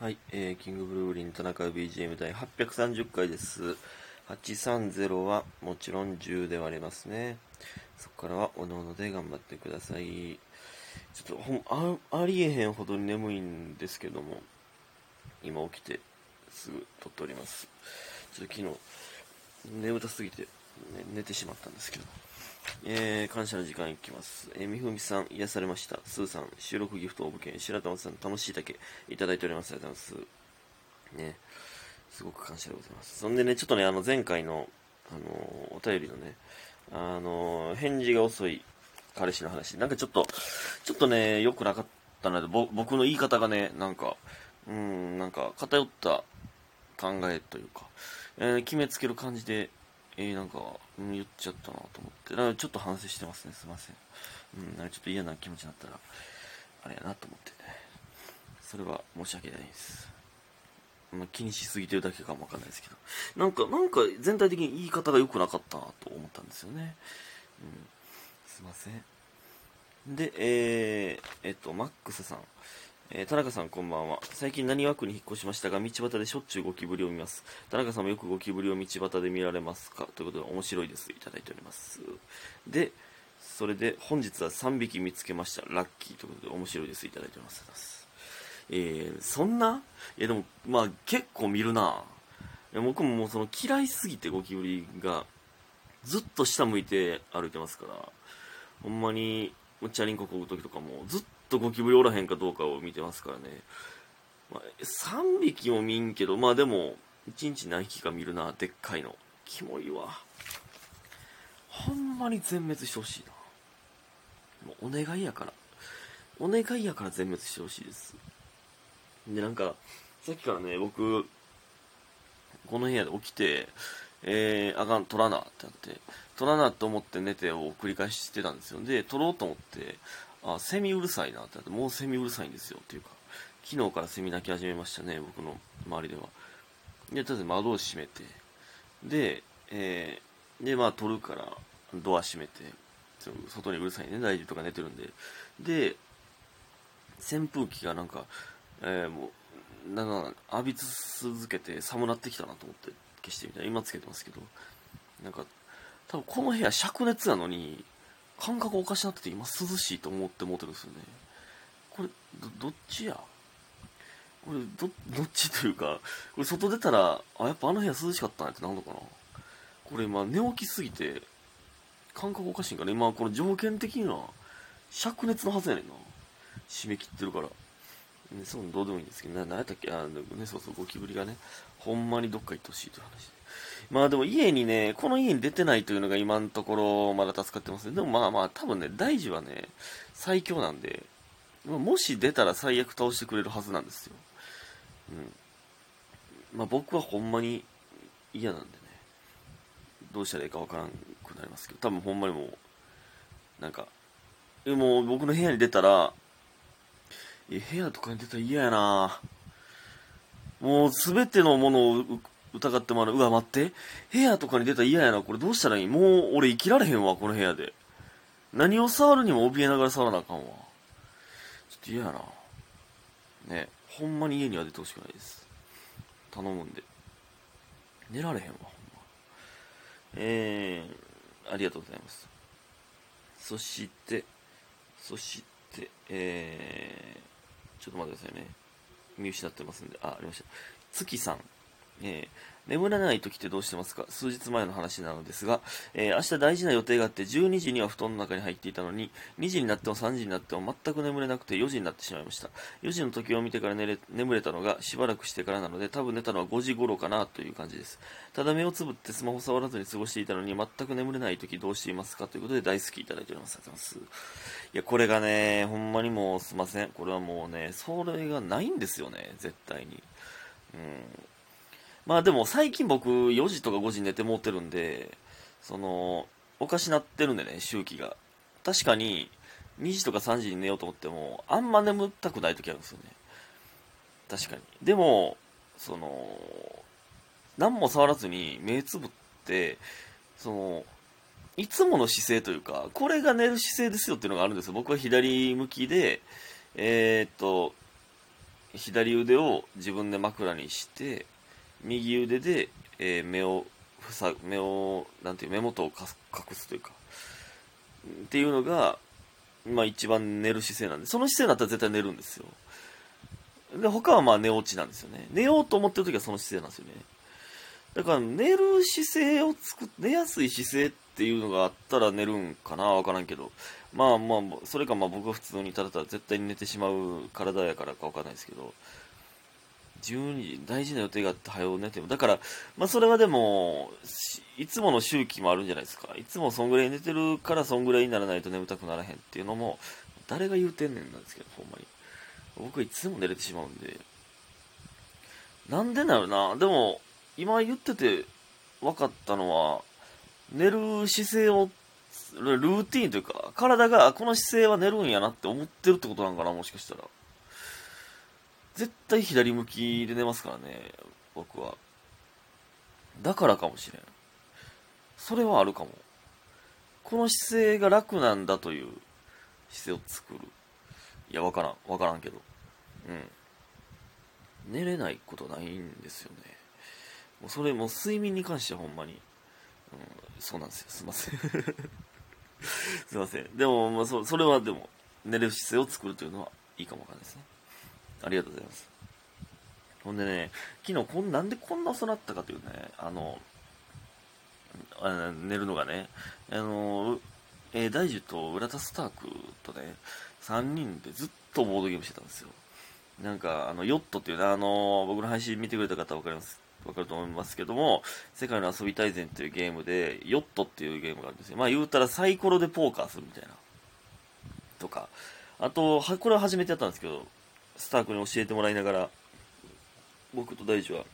はい、えー、キングブルーリン田中 BGM 第830回です。830はもちろん10で割れますね。そこからはおのおので頑張ってください。ちょっとほんあありえへんほど眠いんですけども、今起きてすぐ撮っております。ちょっと昨日眠たすぎて、ね、寝てしまったんですけど。えー、感謝の時間いきます。えー、みふみさん、癒されました。スーさん、収録ギフト応募券、白玉さん、楽しいだけいただいております。ありがとうございます。ね、すごく感謝でございます。そんでね、ちょっとね、あの、前回の、あのーお便りのね、あのー返事が遅い彼氏の話、なんかちょっと、ちょっとね、良くなかったので、僕の言い方がね、なんか、うん、なんか偏った考えというか、えー決めつける感じで、えー、なんか、うん、言っちゃったなと思って、なんかちょっと反省してますね、すいません。うん、なんかちょっと嫌な気持ちになったら、あれやなと思ってね。それは申し訳ないです。まあ、気にしすぎてるだけかもわかんないですけど。なんか、なんか全体的に言い方が良くなかったなと思ったんですよね。うん、すいません。で、えー、えっと、マックスさん。えー田中さんこんばんは。最近何枠に引っ越しましたが、道端でしょっちゅうゴキブリを見ます。田中さんもよくゴキブリを道端で見られますか？ということで面白いです。いただいております。で、それで本日は3匹見つけました。ラッキーということで面白いです。いただいております。えー、そんな？いやでも、まあ結構見るな。僕ももうその嫌いすぎてゴキブリがずっと下向いて歩いてますから、ほんまに、チャリンコこぐ時とかもずっとゴキブリおらへんかどうかを見てますからね。まあ、3匹も見んけど、まあでも、1日何匹か見るな、でっかいの。キモいわ。ほんまに全滅してほしいな。もうお願いやから。お願いやから全滅してほしいです。で、なんか、さっきからね、僕、この部屋で起きて、えー、あかん、取らなってなって、取らなと思って寝てを繰り返してたんですよ。で、取ろうと思って、あ、セミうるさいなってなって、もうセミうるさいんですよっていうか、昨日からセミ鳴き始めましたね、僕の周りでは。で、とりあえず窓を閉めて、で、えー、で、まあ取るから、ドア閉めて、外にうるさいね、大丈夫とか寝てるんで。で、扇風機がなんか、えー、もう、なんか浴び続けて寒なってきたなと思って消してみたら、今つけてますけど、なんか、多分この部屋灼熱なのに、感覚おかしなってて今涼しいと思って思ってるんですよね。これ、ど、っちや？これ、ど、どっちというか、これ外出たら、あ、やっぱあの部屋涼しかったなってなるのかな？これ今寝起きすぎて、感覚おかしいんかね今この条件的には、灼熱のはずやねんな。締め切ってるから。ね、そうどうでもいいんですけど、な、なんやったっけあのね、そうそう、ゴキブリがね、ほんまにどっか行ってほしいという話で。まあでも家にね、この家に出てないというのが今のところまだ助かってますね。でもまあまあ多分ね、大事はね、最強なんで、もし出たら最悪倒してくれるはずなんですよ。うん。まあ僕はほんまに嫌なんでね、どうしたらいいかわからんくなりますけど、多分ほんまにもう、なんか、もう僕の部屋に出たら、え、部屋とかに出たら嫌やなもうすべてのものを疑ってもらう。うわ、待って。部屋とかに出たら嫌やな。これどうしたらいい？もう俺生きられへんわ、この部屋で。何を触るにも怯えながら触らなあかんわ。ちょっと嫌やな。ねほんまに家には出てほしくないです。頼むんで。寝られへんわ、ほんま。えー、ありがとうございます。そして、そして、えー、ちょっと待ってくださいね。見失ってますんで、あ、ありました。月さん。えー眠れない時ってどうしてますか？数日前の話なのですが、えー明日大事な予定があって12時には布団の中に入っていたのに2時になっても3時になっても全く眠れなくて4時になってしまいました。4時の時を見てから寝れ眠れたのがしばらくしてからなので多分寝たのは5時頃かなという感じです。ただ目をつぶってスマホ触らずに過ごしていたのに全く眠れない時どうしていますか？ということで大好きいただいております。ありがとうございます。いやこれがねほんまにもうすいません。これはもうねそれがないんですよね絶対に。うん。まあでも最近僕4時とか5時に寝てもうてるんで、その、おかしなってるんでね、周期が。確かに、2時とか3時に寝ようと思っても、あんま眠たくない時あるんですよね。確かに。でも、その、何も触らずに目つぶって、その、いつもの姿勢というか、これが寝る姿勢ですよっていうのがあるんですよ。僕は左向きで、えーっと、左腕を自分で枕にして右腕で、えー目を塞ぐ目をなんていう目元を隠すというか。っていうのがまあ一番寝る姿勢なんでその姿勢になったら絶対寝るんですよ。で他はまあ寝落ちなんですよね。寝ようと思ってる時はその姿勢なんですよね。だから寝る姿勢を作っ寝やすい姿勢っていうのがあったら寝るんかなわからんけど。まあまあそれかまあ僕は普通にただただ絶対に寝てしまう体やからかわかんないですけど。12時大事な予定があって早う寝ても。だからまあそれはでもいつもの周期もあるんじゃないですか。いつもそんぐらい寝てるからそんぐらいにならないと眠たくならへんっていうのも誰が言うてんねんなんですけどほんまに。僕いつも寝れてしまうんで。なんでなるな。でも今言ってて分かったのは寝る姿勢をルーティンというか体がこの姿勢は寝るんやなって思ってるってことなんかなもしかしたら。絶対左向きで寝ますからね僕は。だからかもしれん。それはあるかも。この姿勢が楽なんだという姿勢を作る。いや分からん。分からんけど。うん。寝れないことないんですよね。もうそれもう睡眠に関してはほんまに、うん、そうなんですよ。すいません。すいません。でも、まあ、そそれはでも寝れる姿勢を作るというのはいいかもわかんないですね。ありがとうございますほんでね昨日こんなんでこんな遅なったかというねあのあ寝るのがねあのえー、大樹と浦田スタークとね3人でずっとボードゲームしてたんですよなんかあのヨットっていうねあの僕の配信見てくれた方分かりますわかると思いますけども、世界の遊び大全というゲームで、ヨットっていうゲームがあるんですよ。まあ言うたらサイコロでポーカーするみたいな。とか。あと、はこれは初めてやったんですけど、スタークに教えてもらいながら、僕と大地は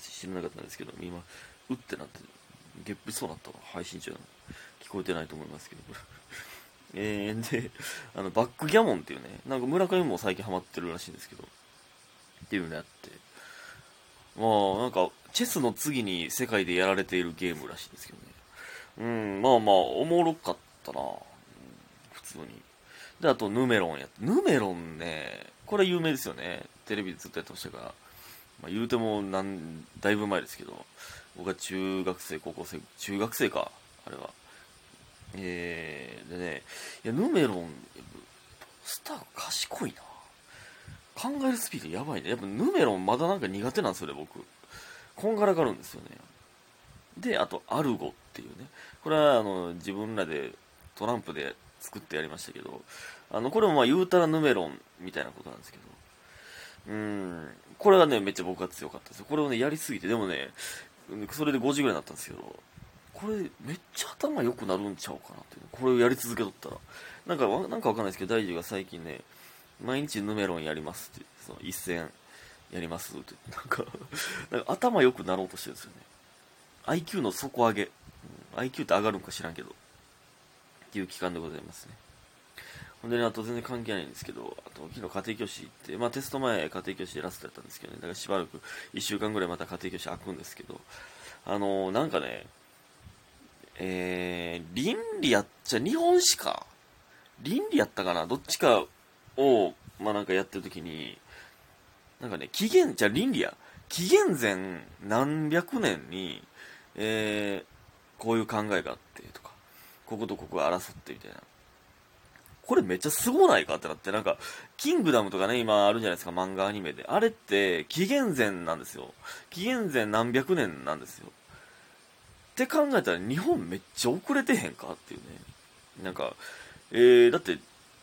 知らなかったんですけど、今、うってなって、ゲップそうなったわ、配信中なの。聞こえてないと思いますけど、えー、で、あの、バックギャモンっていうね、なんか村上も最近ハマってるらしいんですけど、っていうのやって、まあ、なんか、チェスの次に世界でやられているゲームらしいんですけどね。うん、まあまあ、おもろかったな、うん、普通に。で、あと、ヌメロンやヌメロンね、これ有名ですよね。テレビでずっとやってましたから。まあ、言うても、なん、だいぶ前ですけど、僕は中学生、高校生、中学生か、あれは。えー、でね、いや、ヌメロン、スター賢いな。考えるスピードやばいね。やっぱヌメロンまだなんか苦手なんですよね、僕。こんがらがるんですよね。で、あと、アルゴっていうね。これは、あの、自分らでトランプで作ってやりましたけど、あの、これもまあ言うたらヌメロンみたいなことなんですけど、うん、これはね、めっちゃ僕は強かったですよ。これをね、やりすぎて、でもね、それで5時ぐらいになったんですけど、これめっちゃ頭良くなるんちゃうかなっていうこれをやり続けとったら。なんか、なんかわかんないですけど、大樹が最近ね、毎日ヌメロンやりますって、その一戦やりますって、なんか なんか頭良くなろうとしてるんですよね。IQ の底上げ。IQ って上がるんか知らんけど。っていう期間でございますね。ほんでね、あと全然関係ないんですけど、あと昨日家庭教師行って、まあテスト前家庭教師でラストやったんですけどね、だからしばらく1週間ぐらいまた家庭教師開くんですけど、あのー、なんかね、えー、倫理やっちゃ日本史か倫理やったかな？どっちかを、まあなんかやってる時に、なんかね、紀元、じゃ倫理や。紀元前何百年に、えー、こういう考えがあってとか、こことここが争ってみたいな。これめっちゃすごないかってなって、なんか、キングダムとかね、今あるじゃないですか、漫画アニメで。あれって、紀元前なんですよ。紀元前何百年なんですよ。って考えたら、日本めっちゃ遅れてへんかっていうね。なんか、えー、だって、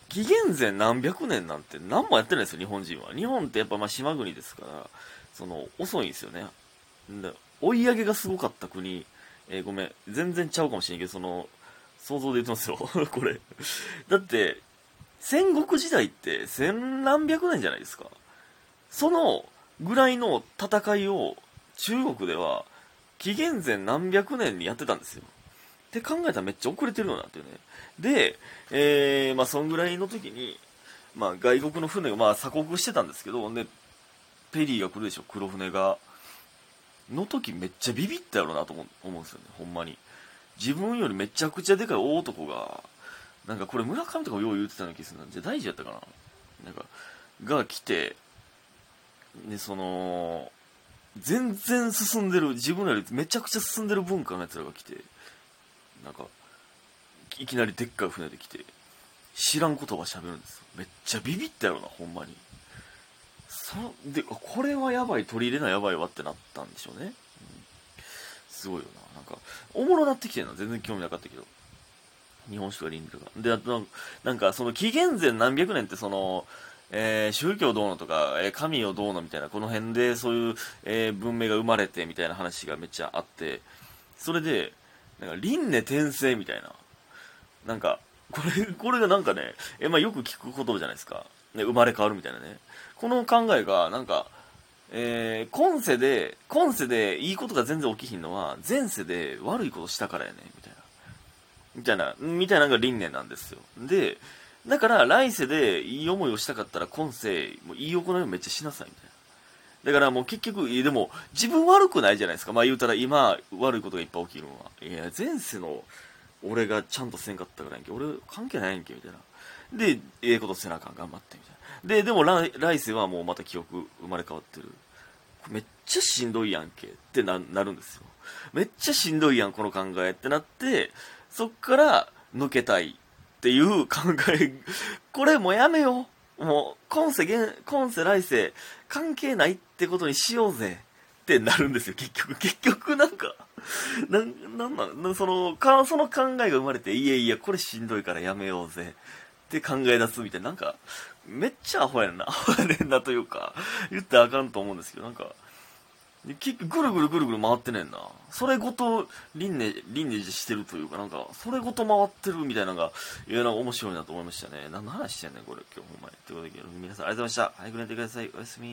紀元前何百年なんて何もやってないですよ、日本人は。日本ってやっぱまあ島国ですから、その、遅いんですよね。追い上げがすごかった国、えー、ごめん、全然ちゃうかもしれんけど、その、想像で言ってますよ、これ。だって、戦国時代って千何百年じゃないですか。そのぐらいの戦いを中国では紀元前何百年にやってたんですよ。って考えたらめっちゃ遅れてるよなっていうね。で、えー、まあ、そんぐらいの時に、まあ、外国の船が、まあ、鎖国してたんですけど、で、ペリーが来るでしょ、黒船が。の時めっちゃビビったやろなと思うんですよね、ほんまに。自分よりめちゃくちゃでかい大男が、なんかこれ村上とかもよう言ってたような気するな。じゃあ大事やったかななんか、が来て、で、その、全然進んでる、自分よりめちゃくちゃ進んでる文化のやつらが来て、なんか、いきなりでっかい船で来て、知らん言葉喋るんですよ。めっちゃビビったよな、ほんまに。そで、これはやばい、取り入れなやばいわってなったんでしょうね。すごいよな。なんか、おもろなってきてるの全然興味なかったけど。日本酒とかリンとか。で、あと、なんか、その紀元前何百年ってその、えー、宗教どうのとか、えー、神をどうのみたいな、この辺でそういう、えー、文明が生まれてみたいな話がめっちゃあって、それで、なんか、輪廻転生みたいな、なんか、これ、これがなんかね、えまあ、よく聞く言葉じゃないですか。ね、生まれ変わるみたいなね。この考えが、なんか、えー、今世で、今世でいいことが全然起きひんのは、前世で悪いことしたからやね、みたいな。みたいな、みたいなのが輪廻なんですよ。で、だから来世でいい思いをしたかったら今世、もういい行いをめっちゃしなさいみたいな。だからもう結局、でも自分悪くないじゃないですか。まあ言うたら今悪いことがいっぱい起きるのは。いや、前世の俺がちゃんとせんかったからやんけ。俺関係ないやんけ、みたいな。で、ええことせなあかん、頑張って、みたいな。で、でも来来世はもうまた記憶生まれ変わってる。めっちゃしんどいやんけってなるんですよ。めっちゃしんどいやん、この考えってなって、そっから抜けたいっていう考え、これもうやめよう。もう、今世、今世来世、関係ないってことにしようぜ。ってなるんですよ、結局。結局なんか、なん、なんなん、その、か、その考えが生まれて、いやいや、これしんどいからやめようぜ。って考え出すみたいな、なんか、めっちゃアホやんな。アホやねんなというか、言ってあかんと思うんですけど、なんか、ぐるぐるぐるぐる回ってねんな。それごと輪廻、輪廻してるというか、なんか、それごと回ってるみたいなのが、いや、なんか面白いなと思いましたね。何の話してんねん、これ、今日ほんまに。ということで、皆さんありがとうございました。早く寝てください。おやすみ